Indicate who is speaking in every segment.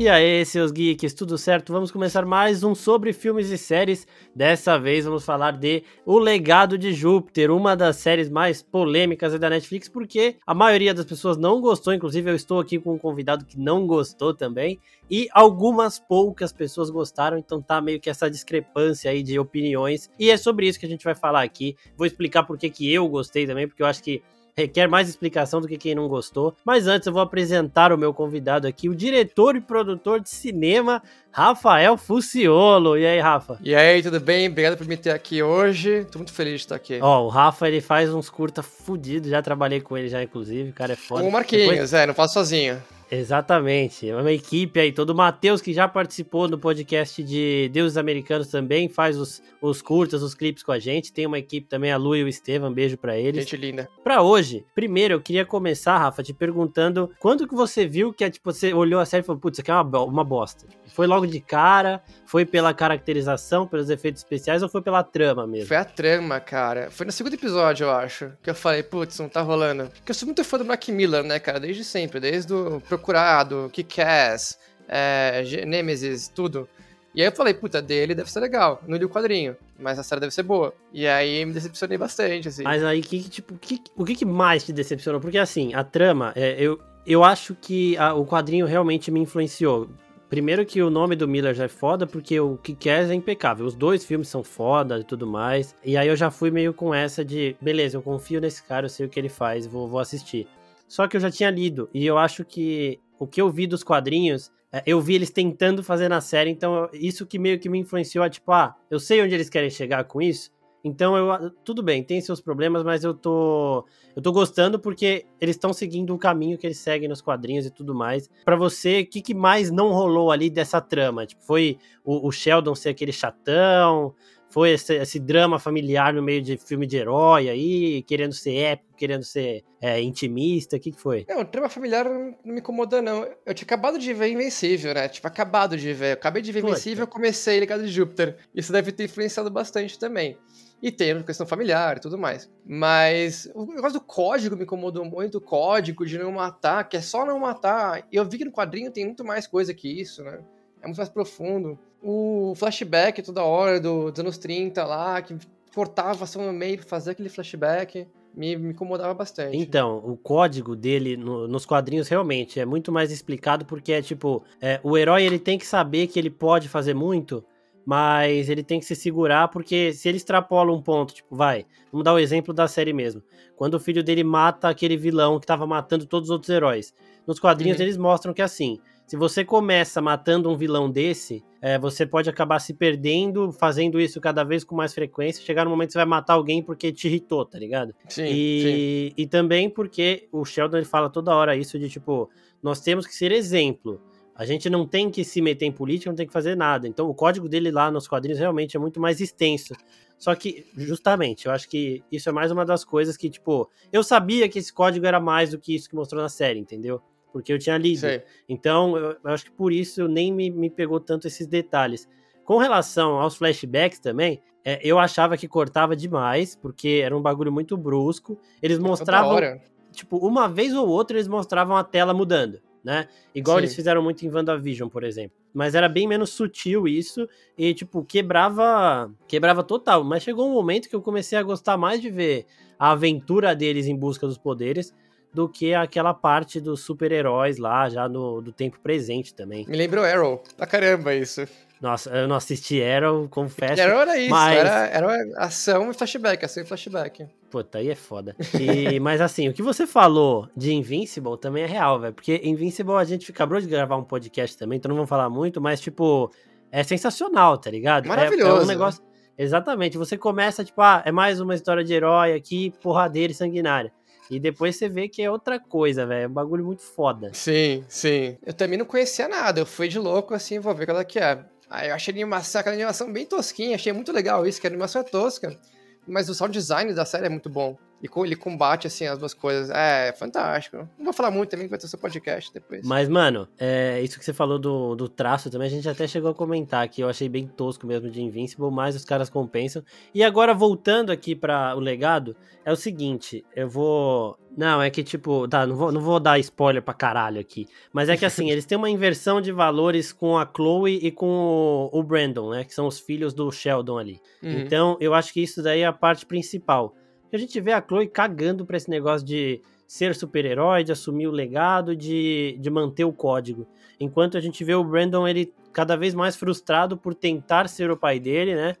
Speaker 1: E aí, seus geeks, tudo certo? Vamos começar mais um sobre filmes e séries. Dessa vez vamos falar de O Legado de Júpiter, uma das séries mais polêmicas da Netflix, porque a maioria das pessoas não gostou, inclusive eu estou aqui com um convidado que não gostou também, e algumas poucas pessoas gostaram, então tá meio que essa discrepância aí de opiniões. E é sobre isso que a gente vai falar aqui. Vou explicar por que que eu gostei também, porque eu acho que requer mais explicação do que quem não gostou. Mas antes eu vou apresentar o meu convidado aqui, o diretor e produtor de cinema, Rafael Fuciolo. E aí, Rafa?
Speaker 2: E aí, tudo bem? Obrigado por me ter aqui hoje. Tô muito feliz de estar aqui.
Speaker 1: Ó, o Rafa, ele faz uns curta fudidos, já trabalhei com ele já, inclusive, o cara é foda.
Speaker 2: Com o Marquinhos, Depois... é, não faço sozinho.
Speaker 1: Exatamente. É uma equipe aí, todo o Matheus que já participou no podcast de Deuses Americanos também, faz os, os curtas, os clipes com a gente. Tem uma equipe também, a Lu e o Estevam, beijo para eles.
Speaker 2: Gente linda.
Speaker 1: Pra hoje, primeiro eu queria começar, Rafa, te perguntando quando que você viu que é, tipo, você olhou a série e falou, putz, isso aqui é uma, uma bosta. Foi logo de cara? Foi pela caracterização, pelos efeitos especiais ou foi pela trama mesmo?
Speaker 2: Foi a trama, cara. Foi no segundo episódio, eu acho, que eu falei, putz, não tá rolando. Porque eu sou muito fã do Mac Miller, né, cara, desde sempre, desde o Procurado, Kick-Ass, é, Nemesis, tudo. E aí eu falei, puta, dele deve ser legal. Não li o quadrinho, mas a série deve ser boa. E aí me decepcionei bastante, assim.
Speaker 1: Mas aí, que, tipo, que, o que, mais te decepcionou? Porque, assim, a trama, é, eu, eu acho que a, o quadrinho realmente me influenciou. Primeiro que o nome do Miller já é foda, porque o que quer é impecável. Os dois filmes são foda e tudo mais. E aí eu já fui meio com essa de, beleza, eu confio nesse cara, eu sei o que ele faz, vou, vou assistir. Só que eu já tinha lido, e eu acho que o que eu vi dos quadrinhos, é, eu vi eles tentando fazer na série, então isso que meio que me influenciou a tipo, ah, eu sei onde eles querem chegar com isso, então eu tudo bem, tem seus problemas, mas eu tô eu tô gostando porque eles estão seguindo o caminho que eles seguem nos quadrinhos e tudo mais. Para você, o que, que mais não rolou ali dessa trama? Tipo, foi o, o Sheldon ser aquele chatão? Foi esse, esse, drama familiar no meio de filme de herói aí, querendo ser épico, querendo ser é, intimista? O que, que foi?
Speaker 2: Não, o drama familiar não me incomoda, não. Eu tinha acabado de ver Invencível, né? Tipo, acabado de ver. Eu acabei de ver Invencível, eu comecei Ligado de Júpiter. Isso deve ter influenciado bastante também. E tem a questão familiar e tudo mais. Mas o negócio do código me incomodou muito, o código de não matar, que é só não matar. E eu vi que no quadrinho tem muito mais coisa que isso, né? É muito mais profundo. O flashback toda hora do, dos anos 30 lá, que cortava ação no meio pra fazer aquele flashback. Me, me, incomodava bastante.
Speaker 1: Então, o código dele no, nos quadrinhos realmente é muito mais explicado porque é tipo, é, o herói ele tem que saber que ele pode fazer muito, mas ele tem que se segurar porque se ele extrapola um ponto, tipo, vai, vamos dar o exemplo da série mesmo. Quando o filho dele mata aquele vilão que estava matando todos os outros heróis. Nos quadrinhos uhum. eles mostram que assim, se você começa matando um vilão desse, é, você pode acabar se perdendo, fazendo isso cada vez com mais frequência, chegar no momento que você vai matar alguém porque te irritou, tá ligado?
Speaker 2: Sim,
Speaker 1: e,
Speaker 2: sim.
Speaker 1: e também porque o Sheldon ele fala toda hora isso de tipo, nós temos que ser exemplo. A gente não tem que se meter em política, não tem que fazer nada. Então o código dele lá nos quadrinhos realmente é muito mais extenso. Só que, justamente, eu acho que isso é mais uma das coisas que, tipo, eu sabia que esse código era mais do que isso que mostrou na série, entendeu? Porque eu tinha lido. Sei. Então, eu, eu, acho que por isso nem me, me pegou tanto esses detalhes. Com relação aos flashbacks também, é, eu achava que cortava demais, porque era um bagulho muito brusco. Eles mostravam. Tipo, uma vez ou outra eles mostravam a tela mudando né? Igual Sim. eles fizeram muito em WandaVision, por exemplo. Mas era bem menos sutil isso e, tipo, quebrava quebrava total. Mas chegou um momento que eu comecei a gostar mais de ver a aventura deles em busca dos poderes do que aquela parte dos super-heróis lá, já no, do tempo presente também.
Speaker 2: Me lembrou Arrow. Pra caramba isso.
Speaker 1: Nossa, eu não assisti Arrow, confesso.
Speaker 2: Arrow era isso, mas... era, era ação e flashback, ação e flashback.
Speaker 1: Puta, aí é foda. E, mas assim, o que você falou de Invincible também é real, velho. Porque Invincible a gente acabou de gravar um podcast também, então não vamos falar muito, mas tipo, é sensacional, tá ligado?
Speaker 2: Maravilhoso.
Speaker 1: É, é um negócio. Exatamente, você começa, tipo, ah, é mais uma história de herói aqui, porradeira e sanguinária. E depois você vê que é outra coisa, velho. É um bagulho muito foda.
Speaker 2: Sim, sim. Eu também não conhecia nada. Eu fui de louco assim, vou ver qual é que é. Aí eu achei animação, aquela animação bem tosquinha, achei muito legal isso, que a animação é tosca, mas o sound design da série é muito bom. E ele combate, assim, as duas coisas. É, fantástico. Não vou falar muito também, que vai ter seu podcast depois.
Speaker 1: Mas, mano, é, isso que você falou do, do traço também, a gente até chegou a comentar que eu achei bem tosco mesmo de Invincible, mas os caras compensam. E agora, voltando aqui para o legado, é o seguinte, eu vou... Não, é que tipo, tá, não vou, não vou dar spoiler pra caralho aqui. Mas é que assim, eles têm uma inversão de valores com a Chloe e com o, o Brandon, né? Que são os filhos do Sheldon ali. Uhum. Então, eu acho que isso daí é a parte principal. A gente vê a Chloe cagando pra esse negócio de ser super-herói, de assumir o legado, de, de manter o código. Enquanto a gente vê o Brandon, ele cada vez mais frustrado por tentar ser o pai dele, né?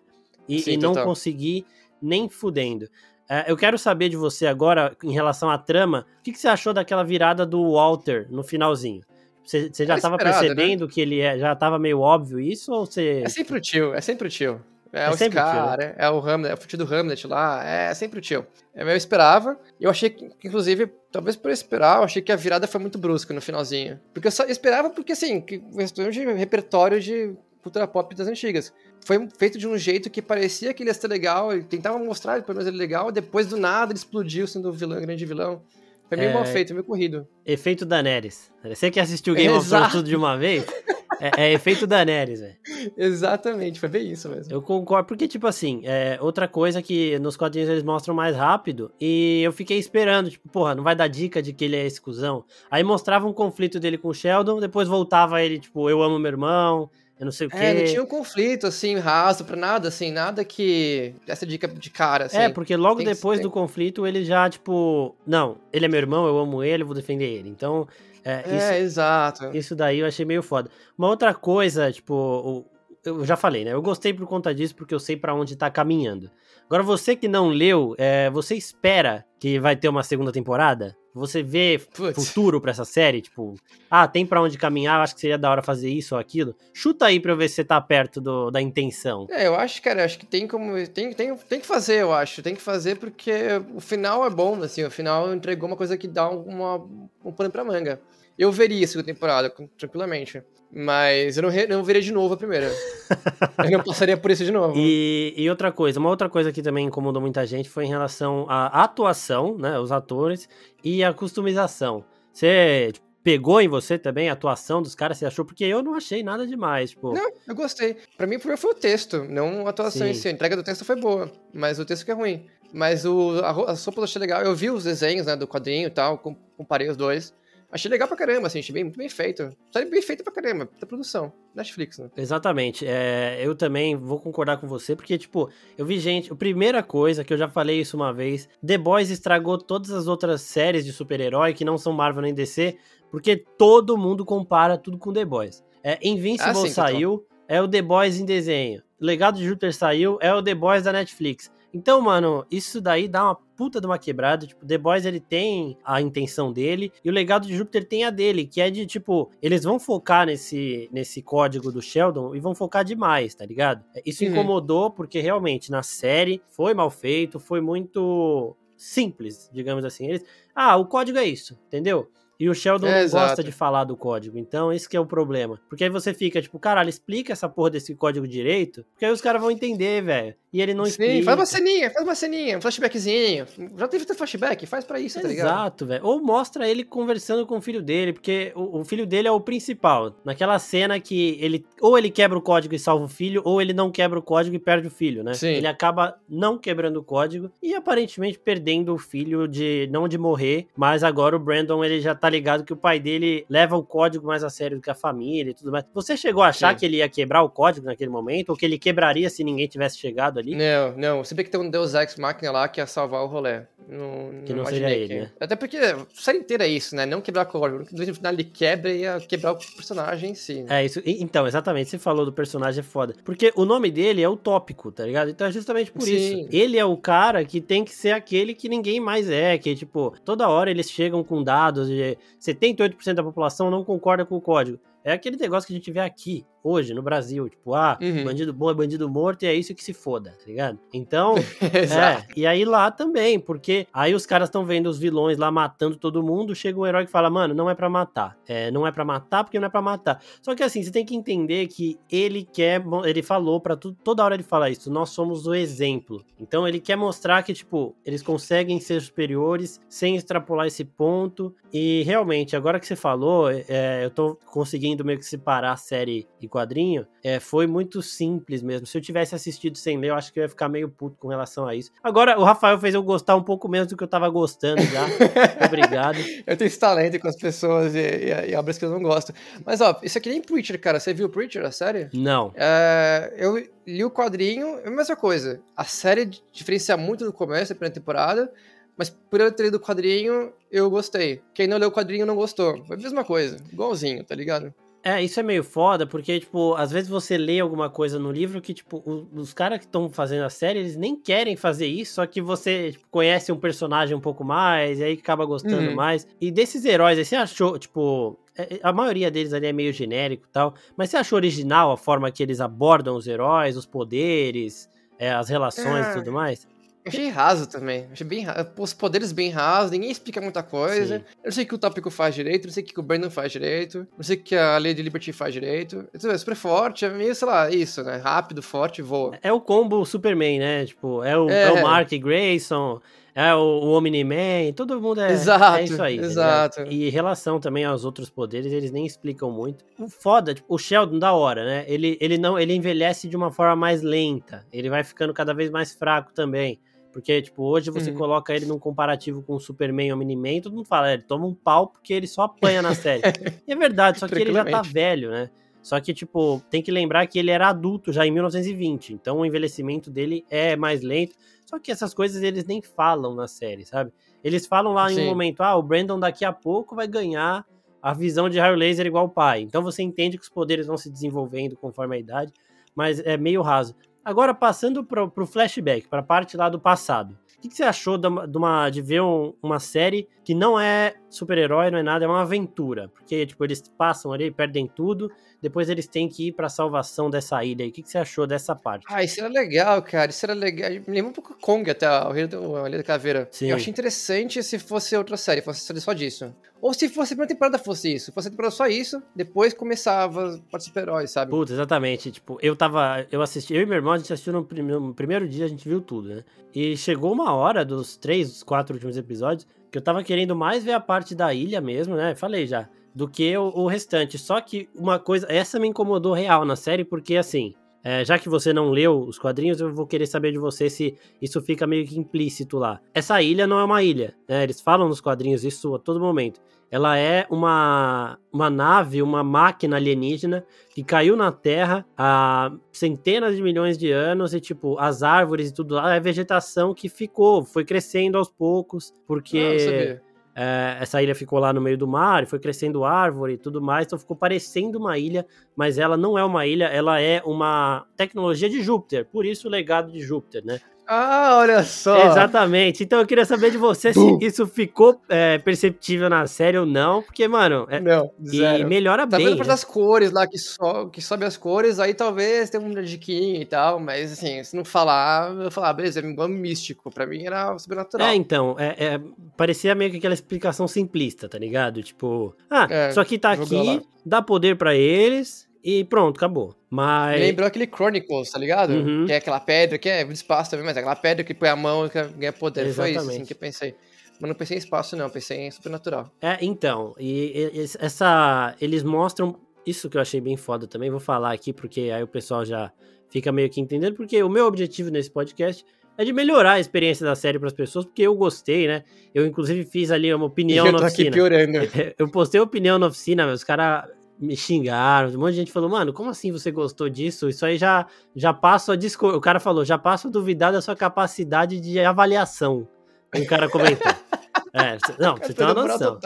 Speaker 1: E, Sim, e não conseguir nem fudendo. É, eu quero saber de você agora, em relação à trama, o que, que você achou daquela virada do Walter no finalzinho? Você, você já estava né? percebendo né? que ele é, já estava meio óbvio isso, ou você...
Speaker 2: É sempre o tio, é sempre o tio. É, é o Scar, né? é, é, o Hamlet, é o fute do Hamlet lá, é, é sempre o tio. Eu esperava, eu achei que, inclusive, talvez por esperar, eu achei que a virada foi muito brusca no finalzinho. Porque eu só esperava porque, assim, questão de repertório de cultura pop das antigas. Foi feito de um jeito que parecia que ele ia ser legal, ele tentava mostrar pelo menos ele legal, depois do nada ele explodiu sendo o vilão, grande vilão. Foi meio é... mal feito, meio corrido.
Speaker 1: Efeito Daenerys. Você que assistiu Game of Thrones tudo de uma vez, é, é efeito Daenerys, velho.
Speaker 2: Exatamente, foi bem isso mesmo.
Speaker 1: Eu concordo, porque, tipo assim, é outra coisa que nos quadrinhos eles mostram mais rápido, e eu fiquei esperando, tipo, porra, não vai dar dica de que ele é exclusão. Aí mostrava um conflito dele com o Sheldon, depois voltava ele, tipo, eu amo meu irmão, eu não sei o quê. É,
Speaker 2: não tinha um conflito, assim, raso pra nada, assim, nada que essa dica de cara, assim.
Speaker 1: É, porque logo depois do conflito ele já, tipo, não, ele é meu irmão, eu amo ele, eu vou defender ele. Então, é,
Speaker 2: é isso, exato.
Speaker 1: Isso daí eu achei meio foda. Uma outra coisa, tipo, eu já falei, né? Eu gostei por conta disso, porque eu sei para onde tá caminhando. Agora, você que não leu, é, você espera que vai ter uma segunda temporada? Você vê Putz. futuro para essa série? Tipo, ah, tem para onde caminhar, acho que seria da hora fazer isso ou aquilo. Chuta aí pra eu ver se você tá perto do, da intenção.
Speaker 2: É, eu acho, cara, acho que tem como. Tem, tem, tem que fazer, eu acho. Tem que fazer porque o final é bom, assim. O final entregou uma coisa que dá uma, um pano pra manga. Eu veria a segunda temporada, tranquilamente. Mas eu não, não veria de novo a primeira. eu não passaria por isso de novo.
Speaker 1: E, e, outra coisa, uma outra coisa que também incomodou muita gente foi em relação à atuação, né? Os atores e a customização. Você tipo, pegou em você também a atuação dos caras? Você achou? Porque eu não achei nada demais, tipo...
Speaker 2: Não, eu gostei. Pra mim, primeiro foi o texto, não a atuação Sim. em si. A entrega do texto foi boa, mas o texto que é ruim. Mas o, a, a sopa eu achei legal. Eu vi os desenhos, né, do quadrinho e tal, comparei os dois. Achei legal pra caramba, assim, achei bem, muito bem feito. Série bem feita pra caramba, da produção. Netflix, né?
Speaker 1: Exatamente. É, eu também vou concordar com você, porque, tipo, eu vi gente. A primeira coisa que eu já falei isso uma vez: The Boys estragou todas as outras séries de super-herói que não são Marvel nem DC, porque todo mundo compara tudo com The Boys. É, Invincible ah, sim, saiu, é o The Boys em desenho. Legado de Júpiter saiu, é o The Boys da Netflix. Então, mano, isso daí dá uma puta de uma quebrada. Tipo, The Boys ele tem a intenção dele e o legado de Júpiter tem a dele, que é de tipo, eles vão focar nesse, nesse código do Sheldon e vão focar demais, tá ligado? Isso uhum. incomodou porque realmente na série foi mal feito, foi muito simples, digamos assim. Eles, ah, o código é isso, entendeu? E o Sheldon é, não gosta de falar do código. Então, esse que é o problema. Porque aí você fica, tipo, caralho, explica essa porra desse código direito, porque aí os caras vão entender, velho. E ele não Sim, explica.
Speaker 2: faz uma ceninha, faz uma ceninha, um flashbackzinho. Já teve teu flashback, faz para isso, tá ligado?
Speaker 1: Exato, velho. Ou mostra ele conversando com o filho dele, porque o, o, filho dele é o principal. Naquela cena que ele ou ele quebra o código e salva o filho, ou ele não quebra o código e perde o filho, né? Sim. Ele acaba não quebrando o código e aparentemente perdendo o filho de não de morrer, mas agora o Brandon ele já tá ligado que o pai dele leva o código mais a sério do que a família e tudo mais. Você chegou a achar Sim. que ele ia quebrar o código naquele momento ou que ele quebraria se ninguém tivesse chegado ali?
Speaker 2: Não, não. Você vê que tem um Deus Ex Machina lá que ia salvar o rolê. Não,
Speaker 1: que não, não seria ele, que... né?
Speaker 2: Até porque a série inteira é isso, né? Não quebrar código. No final ele quebra e ia quebrar o personagem em si.
Speaker 1: Né? É, isso. Então, exatamente. Você falou do personagem é foda. Porque o nome dele é utópico, tá ligado? Então é justamente por Sim. isso. Ele é o cara que tem que ser aquele que ninguém mais é. Que, tipo, toda hora eles chegam com dados de 78% da população não concorda com o código. É aquele negócio que a gente vê aqui. Hoje no Brasil. Tipo, ah, uhum. bandido bom é bandido morto e é isso que se foda, tá ligado? Então, é. E aí lá também, porque aí os caras estão vendo os vilões lá matando todo mundo, chega um herói que fala, mano, não é para matar. É, não é para matar porque não é para matar. Só que assim, você tem que entender que ele quer, ele falou para toda hora ele fala isso, nós somos o exemplo. Então ele quer mostrar que, tipo, eles conseguem ser superiores sem extrapolar esse ponto. E realmente, agora que você falou, é, eu tô conseguindo meio que separar a série e quadrinho. É, foi muito simples mesmo. Se eu tivesse assistido sem ler, eu acho que eu ia ficar meio puto com relação a isso. Agora, o Rafael fez eu gostar um pouco menos do que eu tava gostando já. Obrigado.
Speaker 2: Eu tenho esse talento com as pessoas e, e, e, obras que eu não gosto. Mas, ó, isso aqui nem Preacher, cara. Você viu Preacher, a série?
Speaker 1: Não.
Speaker 2: É, eu li o quadrinho, é a mesma coisa. A série diferencia muito no começo, da primeira temporada. Mas por eu ter lido o quadrinho, eu gostei. Quem não leu o quadrinho não gostou. Foi a mesma coisa. Igualzinho, tá ligado?
Speaker 1: É, isso é meio foda, porque, tipo, às vezes você lê alguma coisa no livro que, tipo, os, os caras que estão fazendo a série, eles nem querem fazer isso, só que você tipo, conhece um personagem um pouco mais, e aí acaba gostando uhum. mais. E desses heróis, aí você achou, tipo, é, é, a maioria deles ali é meio genérico e tal, mas você achou original a forma que eles abordam os heróis, os poderes, é, as relações e é. tudo mais?
Speaker 2: Achei raso também. Achei bem raso. Os poderes bem rasos, ninguém explica muita coisa. Sim. Eu não sei o que o Tópico faz direito, não sei o que o Brandon faz direito, não sei o que a Lady Liberty faz direito. É super forte, é meio, sei lá, isso, né? Rápido, forte, voa.
Speaker 1: É o combo Superman, né? Tipo, é o, é. É o Mark Grayson, é o, o Omni-Man, todo mundo é,
Speaker 2: exato,
Speaker 1: é isso aí.
Speaker 2: Exato.
Speaker 1: Tá e em relação também aos outros poderes, eles nem explicam muito. O foda, tipo, o Sheldon da hora, né? Ele, ele não, ele envelhece de uma forma mais lenta. Ele vai ficando cada vez mais fraco também. Porque, tipo, hoje você uhum. coloca ele num comparativo com o Superman e o Miniman, todo mundo fala, é, ele toma um pau porque ele só apanha na série. e é verdade, só que ele já tá velho, né? Só que, tipo, tem que lembrar que ele era adulto já em 1920, então o envelhecimento dele é mais lento. Só que essas coisas eles nem falam na série, sabe? Eles falam lá Sim. em um momento, ah, o Brandon daqui a pouco vai ganhar a visão de raio laser igual o pai. Então você entende que os poderes vão se desenvolvendo conforme a idade, mas é meio raso. Agora, passando para o flashback, para a parte lá do passado. O que, que você achou de, uma, de ver um, uma série que não é super-herói, não é nada, é uma aventura? Porque, tipo, eles passam ali, perdem tudo, depois eles têm que ir pra salvação dessa ilha. O que, que você achou dessa parte?
Speaker 2: Ah, isso era legal, cara. Isso era legal. Me lembra um pouco Kong até, o Rei da Ilha da Caveira. Sim. Eu achei interessante se fosse outra série, fosse só disso. Ou se fosse a primeira temporada fosse isso. Fosse a temporada só isso, depois começava a super-heróis, sabe?
Speaker 1: Putz, exatamente. Tipo, eu tava. Eu assisti, eu e meu irmão, a gente assistiu no primeiro, no primeiro dia, a gente viu tudo, né? E chegou uma hora dos três, dos quatro últimos episódios, que eu tava querendo mais ver a parte da ilha mesmo, né? Falei já. Do que o, o restante. Só que uma coisa. Essa me incomodou real na série, porque assim. É, já que você não leu os quadrinhos, eu vou querer saber de você se isso fica meio que implícito lá. Essa ilha não é uma ilha, né? Eles falam nos quadrinhos isso a todo momento. Ela é uma, uma nave, uma máquina alienígena que caiu na Terra há centenas de milhões de anos e, tipo, as árvores e tudo lá é vegetação que ficou, foi crescendo aos poucos, porque ah, é, essa ilha ficou lá no meio do mar, foi crescendo árvore e tudo mais, então ficou parecendo uma ilha, mas ela não é uma ilha, ela é uma tecnologia de Júpiter, por isso o legado de Júpiter, né?
Speaker 2: Ah, olha só.
Speaker 1: Exatamente. Então eu queria saber de você se isso ficou é, perceptível na série ou não, porque, mano. É,
Speaker 2: não,
Speaker 1: zero. E melhora
Speaker 2: tá
Speaker 1: bem. Tá vendo
Speaker 2: né? das cores lá que, so, que sobe as cores, aí talvez tenha um diquinho e tal, mas assim, se não falar, eu falar, ah, beleza, é igual místico. Pra mim era sobrenatural.
Speaker 1: É, então, é, é, parecia meio que aquela explicação simplista, tá ligado? Tipo, ah, é, só que tá aqui, lá. dá poder para eles e pronto, acabou. Mas.
Speaker 2: Lembrou aquele Chronicles, tá ligado? Uhum. Que é aquela pedra, que é espaço também, mas é aquela pedra que põe a mão e ganha poder. Exatamente. Foi isso assim, que eu pensei. Mas não pensei em espaço, não, pensei em supernatural.
Speaker 1: É, então. E, e essa. Eles mostram. Isso que eu achei bem foda também, vou falar aqui, porque aí o pessoal já fica meio que entendendo, porque o meu objetivo nesse podcast é de melhorar a experiência da série para as pessoas, porque eu gostei, né? Eu, inclusive, fiz ali uma opinião eu na oficina. Aqui piorando. Eu postei opinião na oficina, os caras me xingaram, um monte de gente falou, mano, como assim você gostou disso? Isso aí já, já passa a discor... O cara falou, já passo a duvidar da sua capacidade de avaliação. Um cara comentou. é, não, você tem uma noção.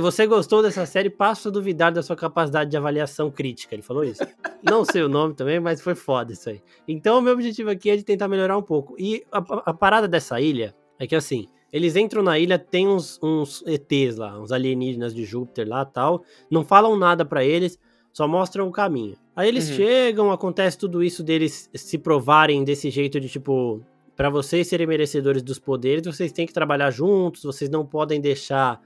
Speaker 1: Você gostou dessa série, passo a duvidar da sua capacidade de avaliação crítica. Ele falou isso. Não sei o nome também, mas foi foda isso aí. Então, o meu objetivo aqui é de tentar melhorar um pouco. E a, a parada dessa ilha é que, assim, eles entram na ilha, tem uns, uns ETs lá, uns alienígenas de Júpiter lá tal. Não falam nada para eles, só mostram o caminho. Aí eles
Speaker 2: Uhum.
Speaker 1: chegam, acontece tudo isso deles se provarem desse jeito de tipo, Pra vocês serem merecedores dos poderes, vocês têm que trabalhar juntos, vocês não podem deixar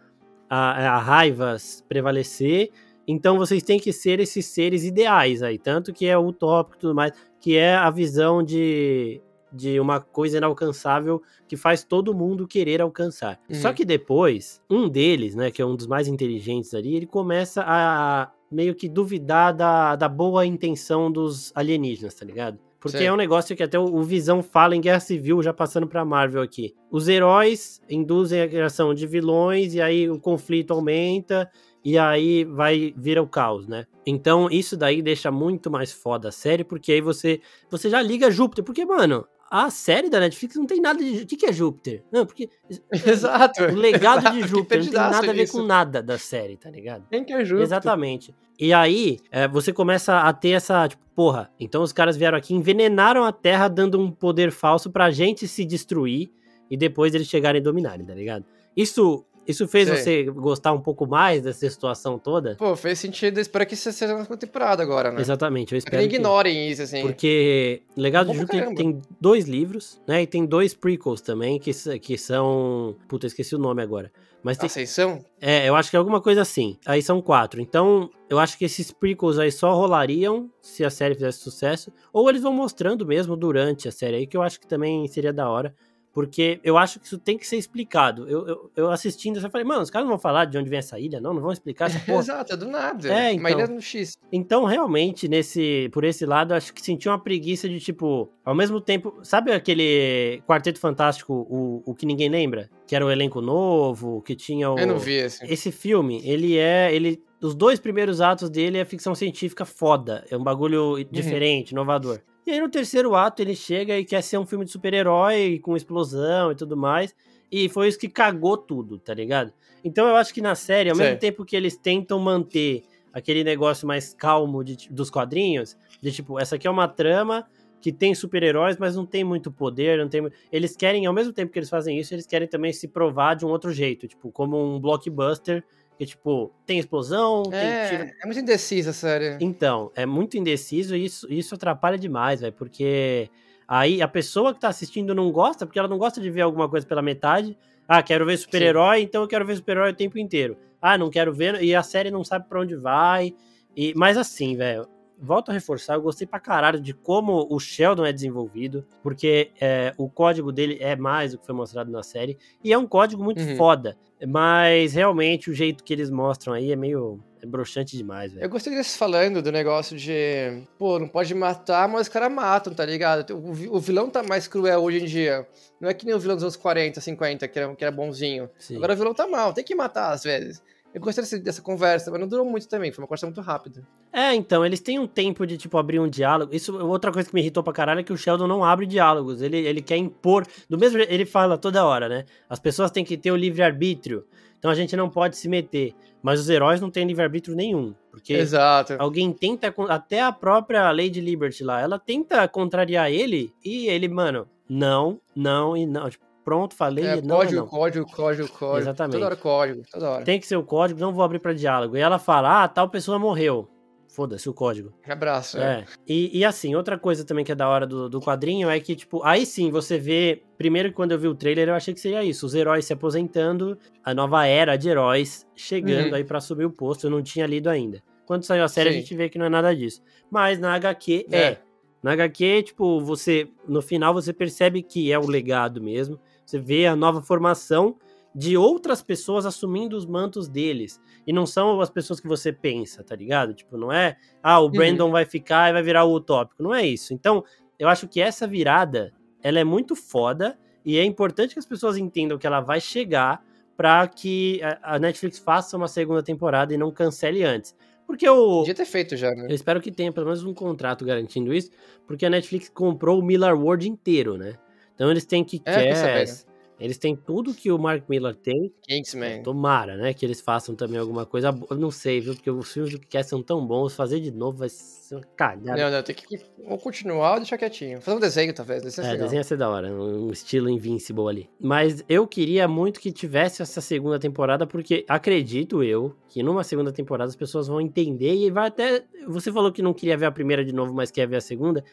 Speaker 1: a, a raiva prevalecer. Então vocês têm que ser esses seres ideais aí, tanto que é utópico e tudo mais, que é a visão de, de uma coisa inalcançável que faz todo mundo querer alcançar.
Speaker 2: Uhum.
Speaker 1: Só que depois, um deles, né, que é um dos mais inteligentes ali, ele começa a meio que duvidar da, da boa intenção dos alienígenas, tá ligado? Porque
Speaker 2: Sei.
Speaker 1: é um negócio que até o, o Visão fala em Guerra Civil, já passando pra Marvel aqui. Os heróis induzem a criação de vilões, e aí o conflito aumenta, e aí vai vira o caos, né? Então isso daí deixa muito mais foda a série, porque aí você, você já liga Júpiter. Porque, mano, a série da Netflix não tem nada de. O que, que é Júpiter? Não, porque.
Speaker 2: Exato.
Speaker 1: O legado
Speaker 2: Exato,
Speaker 1: de Júpiter não tem nada a ver
Speaker 2: nisso.
Speaker 1: com nada da série, tá ligado?
Speaker 2: Quem que é Júpiter?
Speaker 1: Exatamente. E aí, é, você começa a ter essa, tipo, porra, então os caras vieram aqui, envenenaram a Terra, dando um poder falso pra gente se destruir e depois eles chegarem e dominarem, tá ligado? Isso, isso fez
Speaker 2: Sei.
Speaker 1: você gostar um pouco mais dessa situação toda?
Speaker 2: Pô, fez sentido. Espero que isso seja uma temporada agora, né?
Speaker 1: Exatamente, eu
Speaker 2: É que
Speaker 1: espero que...
Speaker 2: ignorem isso, assim.
Speaker 1: Porque Legado
Speaker 2: Bom
Speaker 1: de Júpiter tem dois livros, né? E tem dois prequels também, que, que são... Puta, eu esqueci o nome agora. Mas tem,
Speaker 2: Ascensão?
Speaker 1: É, eu acho que é alguma coisa assim. Aí são quatro. Então, eu acho que esses prequels aí só rolariam se a série fizesse sucesso. Ou eles vão mostrando mesmo durante a série aí, que eu acho que também seria da hora. Porque eu acho que isso tem que ser explicado. Eu, eu, eu assistindo, eu falei, mano, os caras não vão falar de onde vem essa ilha, não? Não vão explicar essa porra.
Speaker 2: Exato, é do nada.
Speaker 1: É,
Speaker 2: Uma
Speaker 1: então.
Speaker 2: ilha no X.
Speaker 1: Então, realmente, nesse, por esse lado, eu acho que senti uma preguiça de, tipo, ao mesmo tempo. Sabe aquele Quarteto Fantástico, o, o que ninguém lembra? Que era o elenco novo, que tinha o.
Speaker 2: Eu não vi esse.
Speaker 1: Esse filme, ele é. Ele, os dois primeiros atos dele é ficção científica foda. É um bagulho diferente, inovador. E aí no terceiro ato ele chega e quer ser um filme de super-herói com explosão e tudo mais. E foi isso que cagou tudo, tá ligado? Então eu acho que na série, ao
Speaker 2: Sei.
Speaker 1: mesmo tempo que eles tentam manter aquele negócio mais calmo de- dos quadrinhos, de tipo, essa aqui é uma trama que tem super-heróis, mas não tem muito poder, não tem. Eles querem, ao mesmo tempo que eles fazem isso, eles querem também se provar de um outro jeito, tipo, como um blockbuster, que tipo, tem explosão, tem tiro.
Speaker 2: É, é muito indecisa a série.
Speaker 1: Então, é muito indeciso e isso, isso atrapalha demais, velho, porque aí a pessoa que tá assistindo não gosta, porque ela não gosta de ver alguma coisa pela metade. Ah, quero ver super-herói, então eu quero ver super-herói o tempo inteiro. Ah, não quero ver, e a série não sabe pra onde vai. E, mas assim, velho, volto a reforçar, eu gostei pra caralho de como o Sheldon é desenvolvido, porque é, o código dele é mais do que foi mostrado na série, e é um código muito
Speaker 2: Uhum.
Speaker 1: foda, mas realmente o jeito que eles mostram aí é meio é broxante demais, velho.
Speaker 2: Eu gostei deles falando do negócio de, pô, não pode matar, mas os caras matam, tá ligado? O, o vilão tá mais cruel hoje em dia. Não é que nem o vilão dos anos 40, 50, que era, que era bonzinho.
Speaker 1: Sim.
Speaker 2: Agora o vilão tá mal, tem que matar às vezes. Eu gostei dessa conversa, mas não durou muito também, foi uma conversa muito rápida.
Speaker 1: É, então, eles têm um tempo de, tipo, abrir um diálogo. Isso, outra coisa que me irritou pra caralho é que o Sheldon não abre diálogos. Ele, ele quer impor. Do mesmo jeito, ele fala toda hora, né? As pessoas têm que ter o livre-arbítrio. Então a gente não pode se meter. Mas os heróis não têm livre-arbítrio nenhum. Porque
Speaker 2: Exato.
Speaker 1: alguém tenta. Até a própria Lady Liberty lá, ela tenta contrariar ele. E ele, mano, não, não e não. Tipo, pronto, falei,
Speaker 2: É,
Speaker 1: não,
Speaker 2: código,
Speaker 1: não.
Speaker 2: código, código, código.
Speaker 1: Exatamente.
Speaker 2: Toda hora código, toda hora.
Speaker 1: Tem que ser o código, não vou abrir pra diálogo. E ela fala, ah, tal pessoa morreu. Foda-se o código.
Speaker 2: Abraço. É.
Speaker 1: É. E, e assim, outra coisa também que é da hora do, do quadrinho é que, tipo, aí sim você vê. Primeiro, quando eu vi o trailer, eu achei que seria isso: os heróis se aposentando, a nova era de heróis chegando
Speaker 2: Uhum.
Speaker 1: aí pra assumir o posto. Eu não tinha lido ainda. Quando saiu a série,
Speaker 2: Sim.
Speaker 1: a gente vê que não é nada disso. Mas na HQ é.
Speaker 2: É.
Speaker 1: Na HQ, tipo, você. No final você percebe que é o legado mesmo. Você vê a nova formação de outras pessoas assumindo os mantos deles. E não são as pessoas que você pensa, tá ligado? Tipo, não é, ah, o Brandon vai ficar e vai virar o utópico. Não é isso. Então, eu acho que essa virada, ela é muito foda e é importante que as pessoas entendam que ela vai chegar pra que a a Netflix faça uma segunda temporada e não cancele antes. Porque o,
Speaker 2: Podia ter feito já, né?
Speaker 1: eu espero que tenha pelo menos um contrato garantindo isso, porque a Netflix comprou o Miller World inteiro, né? Então eles têm que
Speaker 2: É,
Speaker 1: Cass, Eles têm tudo que o Mark Miller tem.
Speaker 2: Kingsman.
Speaker 1: Tomara, né? Que eles façam também alguma coisa. Eu não sei, viu? Porque os filmes do que quer são tão bons. Fazer de novo vai ser uma cagada.
Speaker 2: Não, não, tem que ou continuar ou deixar quietinho. Fazer um desenho, talvez. Desenho
Speaker 1: é, desenho ia ser da hora. Um estilo Invincible ali. Mas eu queria muito que tivesse essa segunda temporada, porque acredito eu que numa segunda temporada as pessoas vão entender e vai até. Você falou que não queria ver a primeira de novo, mas quer ver a segunda.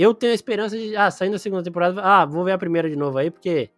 Speaker 1: Eu tenho a esperança de, ah, saindo da segunda temporada, ah, vou ver a primeira de novo aí, porque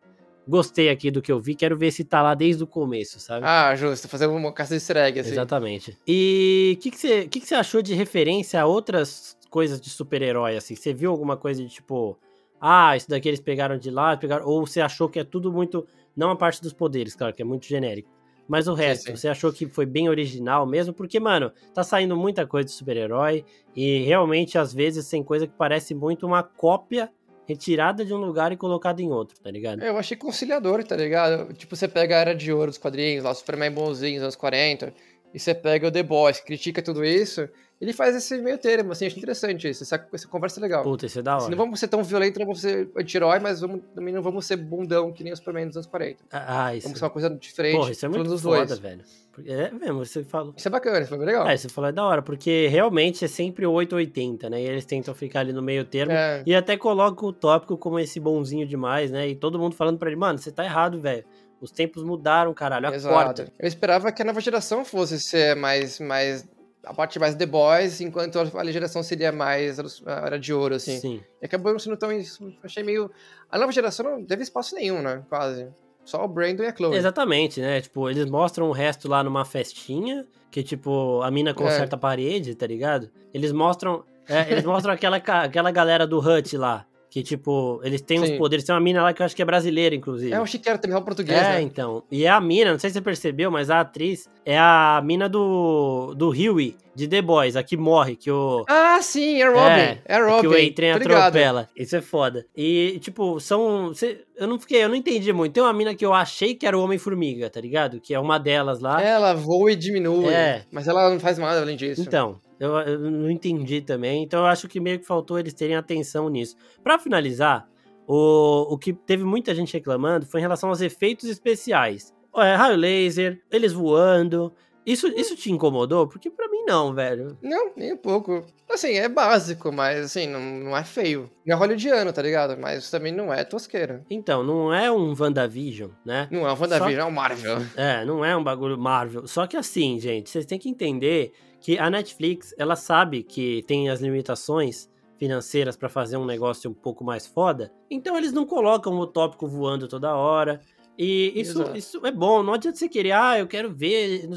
Speaker 1: gostei aqui do que eu vi, quero ver se tá lá desde o começo, sabe?
Speaker 2: Ah, justo, fazer uma caça de easter egg, assim.
Speaker 1: Exatamente. E o que, que, você, que, que você achou de referência a outras coisas de super-herói, assim? Você viu alguma coisa de tipo, ah, isso daqui eles pegaram de lá, pegaram... ou você achou que é tudo muito, não a parte dos poderes, claro, que é muito genérico, mas o resto, sim, sim. você achou que foi bem original mesmo? Porque, mano, tá saindo muita coisa de super-herói e realmente, às vezes, tem coisa que parece muito uma cópia retirada de um lugar e colocada em outro, tá ligado?
Speaker 2: É, eu achei conciliador, tá ligado? Tipo, você pega a Era de Ouro dos quadrinhos, lá, o Superman bonzinho anos 40, e você pega o The Boys, critica tudo isso, ele faz esse meio termo, assim, acho interessante isso, essa, essa conversa é legal.
Speaker 1: Puta, isso é da hora.
Speaker 2: Assim, não vamos ser tão violentos, não vamos ser anti-herói, mas vamos, também não vamos ser bundão que nem o Superman dos anos 40.
Speaker 1: Ah, isso.
Speaker 2: Vamos ser uma coisa diferente.
Speaker 1: Porra, isso é muito foda, dois. velho. É mesmo, você falou.
Speaker 2: Isso é bacana, isso foi bem legal.
Speaker 1: É, você falou é da hora, porque realmente é sempre o 880, né? E eles tentam ficar ali no meio termo. É. E até colocam o tópico como esse bonzinho demais, né? E todo mundo falando pra ele, mano, você tá errado, velho. Os tempos mudaram, caralho. Acorda.
Speaker 2: Exato. Eu esperava que a nova geração fosse ser mais, mais a parte mais The Boys, enquanto a geração seria mais a Era de Ouro, assim. Sim. E acabou não sendo tão isso. Achei meio. A nova geração não teve espaço nenhum, né? Quase. Só o Brandon e a Chloe.
Speaker 1: Exatamente, né? Tipo, eles mostram o resto lá numa festinha, que, tipo, a mina conserta é. a parede, tá ligado? Eles mostram. É, eles mostram aquela, aquela galera do Hut lá. Que, tipo, eles têm Sim. uns poderes. Tem uma mina lá que eu acho que é brasileira, inclusive.
Speaker 2: É, eu achei que era também português,
Speaker 1: É,
Speaker 2: né?
Speaker 1: então. E é a mina, não sei se você percebeu, mas a atriz é a mina do, do Huey, de The Boys, a que morre, que o...
Speaker 2: Ah, sim, é Robin. É, é Robin.
Speaker 1: Que o Adrian atropela. Isso é foda. E, tipo, são... Eu não fiquei, eu não entendi muito. Tem uma mina que eu achei que era o Homem-Formiga, tá ligado? Que é uma delas lá.
Speaker 2: Ela voa e diminui. É. Mas ela não faz nada além disso.
Speaker 1: Então, eu, eu, não entendi também. Então eu acho que meio que faltou eles terem atenção nisso. Para finalizar, o, o que teve muita gente reclamando foi em relação aos efeitos especiais. É, raio laser, eles voando. Isso, isso te incomodou? Porque para não, velho.
Speaker 2: Não, nem um pouco. Assim, é básico, mas assim, não, não é feio. Não é hollywoodiano, tá ligado? Mas também não é tosqueira.
Speaker 1: Então, não é um WandaVision, né?
Speaker 2: Não é um WandaVision, Só... é um Marvel.
Speaker 1: É, não é um bagulho Marvel. Só que assim, gente, vocês têm que entender que a Netflix, ela sabe que tem as limitações financeiras para fazer um negócio um pouco mais foda, então eles não colocam o tópico voando toda hora. E isso, isso é bom, não adianta você querer, ah, eu quero ver.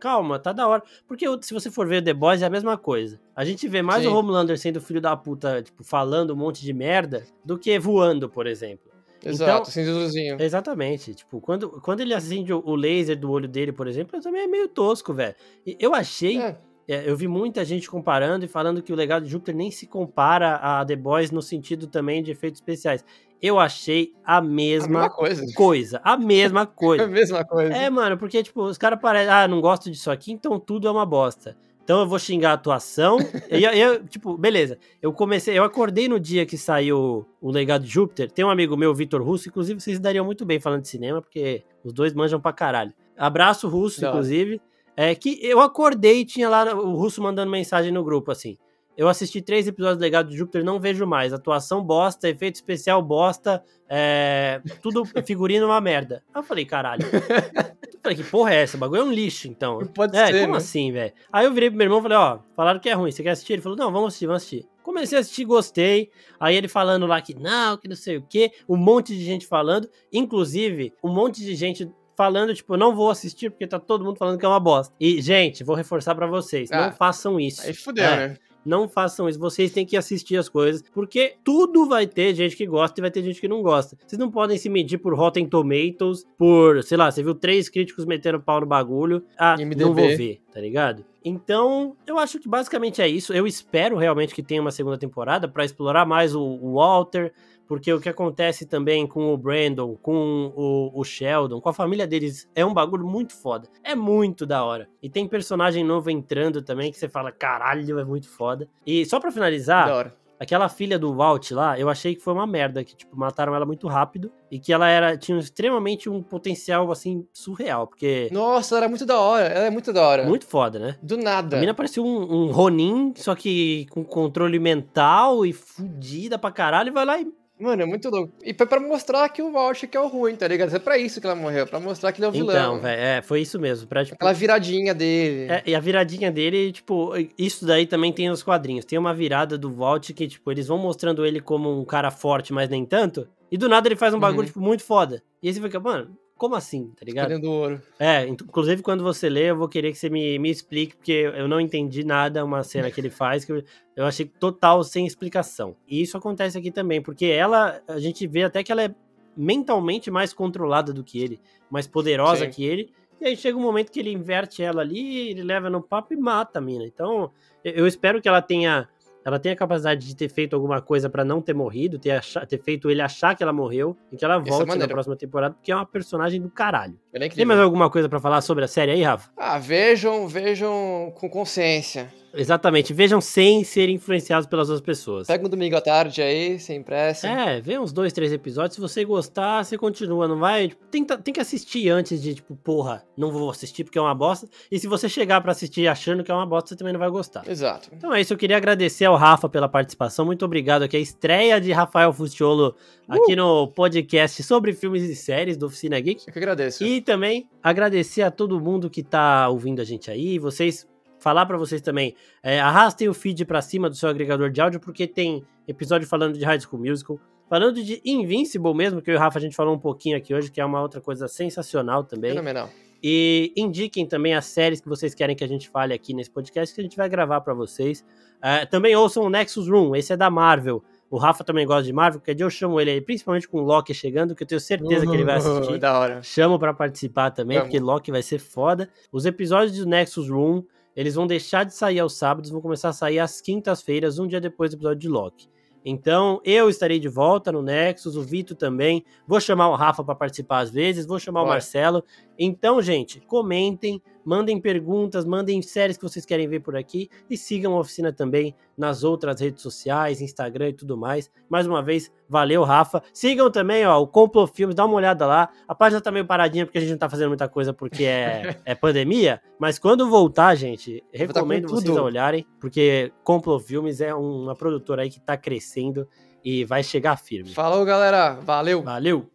Speaker 1: Calma, tá da hora. Porque se você for ver The Boys é a mesma coisa. A gente vê mais Sim. o Homelander sendo filho da puta, tipo, falando um monte de merda, do que voando, por exemplo.
Speaker 2: Exato, então, acende luzinho.
Speaker 1: Exatamente. Tipo, quando, quando ele acende o laser do olho dele, por exemplo, também é meio tosco, velho. Eu achei. É. É, eu vi muita gente comparando e falando que o legado de Júpiter nem se compara a The Boys no sentido também de efeitos especiais. Eu achei a mesma, a coisa. coisa. A mesma coisa.
Speaker 2: a mesma coisa.
Speaker 1: É, mano, porque, tipo, os caras parecem, ah, não gosto disso aqui, então tudo é uma bosta. Então eu vou xingar a atuação. e eu, eu, tipo, beleza. Eu comecei, eu acordei no dia que saiu o Legado de Júpiter. Tem um amigo meu, Vitor Russo, inclusive vocês dariam muito bem falando de cinema, porque os dois manjam pra caralho. Abraço Russo, não. inclusive. É que eu acordei e tinha lá o Russo mandando mensagem no grupo, assim. Eu assisti três episódios do Legado de Júpiter, não vejo mais. Atuação bosta, efeito especial bosta, é... tudo figurino uma merda. Aí eu falei, caralho. eu falei, que porra é essa? O bagulho é um lixo, então.
Speaker 2: Pode
Speaker 1: é,
Speaker 2: ser.
Speaker 1: Como
Speaker 2: né?
Speaker 1: assim, velho? Aí eu virei pro meu irmão e falei, ó, falaram que é ruim, você quer assistir? Ele falou, não, vamos assistir, vamos assistir. Comecei a assistir, gostei. Aí ele falando lá que não, que não sei o quê. Um monte de gente falando. Inclusive, um monte de gente falando, tipo, não vou assistir porque tá todo mundo falando que é uma bosta. E, gente, vou reforçar para vocês, ah, não façam isso.
Speaker 2: Aí fudeu, é. né?
Speaker 1: Não façam isso. Vocês têm que assistir as coisas, porque tudo vai ter gente que gosta e vai ter gente que não gosta. Vocês não podem se medir por Rotten Tomatoes, por, sei lá, você viu três críticos metendo pau no bagulho. Ah, MDB. não vou ver, tá ligado? Então, eu acho que basicamente é isso. Eu espero realmente que tenha uma segunda temporada para explorar mais o, o Walter, porque o que acontece também com o Brandon, com o, o, Sheldon, com a família deles, é um bagulho muito foda. É muito da hora. E tem personagem novo entrando também que você fala, caralho, é muito foda. E só para finalizar, aquela filha do Walt lá, eu achei que foi uma merda, que, tipo, mataram ela muito rápido e que ela era, tinha extremamente um potencial, assim, surreal, porque...
Speaker 2: Nossa, ela era muito da hora, ela é muito da hora.
Speaker 1: Muito foda, né?
Speaker 2: Do nada.
Speaker 1: A mina parecia um, um Ronin, só que com controle mental e fudida pra caralho, e vai lá e
Speaker 2: Mano, é muito louco. E foi pra mostrar que o Walt que é o ruim, tá ligado? É pra isso que ela morreu, pra mostrar que ele é o vilão.
Speaker 1: Então, velho, é, foi isso mesmo. Pra, tipo,
Speaker 2: Aquela viradinha dele.
Speaker 1: É, e a viradinha dele, tipo, isso daí também tem nos quadrinhos. Tem uma virada do Walt que, tipo, eles vão mostrando ele como um cara forte, mas nem tanto. E do nada ele faz um bagulho, uhum. tipo, muito foda. E aí você fica, mano, como assim, tá ligado?
Speaker 2: Querendo ouro.
Speaker 1: É, inclusive quando você lê, eu vou querer que você me, me explique, porque eu não entendi nada, uma cena que ele faz, que eu, eu achei total sem explicação. E isso acontece aqui também, porque ela, a gente vê até que ela é mentalmente mais controlada do que ele, mais poderosa Sim. que ele, e aí chega um momento que ele inverte ela ali, ele leva no papo e mata a mina. Então, eu espero que ela tenha ela tem a capacidade de ter feito alguma coisa para não ter morrido, ter, achar, ter feito ele achar que ela morreu e que ela é volte na próxima temporada, porque é uma personagem do caralho. É tem mais alguma coisa para falar sobre a série aí, Rafa?
Speaker 2: Ah, vejam, vejam com consciência.
Speaker 1: Exatamente, vejam sem ser influenciados pelas outras pessoas.
Speaker 2: Pega um domingo à tarde aí, sem pressa.
Speaker 1: É, vê uns dois, três episódios. Se você gostar, você continua, não vai? Tipo, tem, tem que assistir antes de, tipo, porra, não vou assistir porque é uma bosta. E se você chegar para assistir achando que é uma bosta, você também não vai gostar.
Speaker 2: Exato.
Speaker 1: Então é isso, eu queria agradecer ao Rafa pela participação. Muito obrigado aqui. A estreia de Rafael Fustiolo uh! aqui no podcast sobre filmes e séries do Oficina Geek.
Speaker 2: Eu que agradeço.
Speaker 1: E também agradecer a todo mundo que tá ouvindo a gente aí. Vocês falar para vocês também, é, arrastem o feed para cima do seu agregador de áudio, porque tem episódio falando de High School Musical, falando de Invincible mesmo, que eu e o Rafa a gente falou um pouquinho aqui hoje, que é uma outra coisa sensacional também.
Speaker 2: Fenomenal.
Speaker 1: E indiquem também as séries que vocês querem que a gente fale aqui nesse podcast, que a gente vai gravar para vocês. É, também ouçam o Nexus Room, esse é da Marvel. O Rafa também gosta de Marvel, porque eu chamo ele aí, principalmente com o Loki chegando, que eu tenho certeza uhum, que ele vai assistir.
Speaker 2: Da hora.
Speaker 1: Chamo para participar também, Vamos. porque Loki vai ser foda. Os episódios do Nexus Room eles vão deixar de sair aos sábados, vão começar a sair às quintas-feiras, um dia depois do episódio de Loki. Então, eu estarei de volta no Nexus, o Vitor também. Vou chamar o Rafa para participar às vezes, vou chamar o Marcelo. Então, gente, comentem, mandem perguntas, mandem séries que vocês querem ver por aqui e sigam a oficina também nas outras redes sociais, Instagram e tudo mais. Mais uma vez, valeu, Rafa. Sigam também, ó, o Complo Filmes, dá uma olhada lá. A página tá meio paradinha porque a gente não tá fazendo muita coisa porque é, é pandemia, mas quando voltar, gente, recomendo vocês a olharem, porque Complo Filmes é uma produtora aí que tá crescendo e vai chegar firme.
Speaker 2: Falou, galera. Valeu.
Speaker 1: Valeu.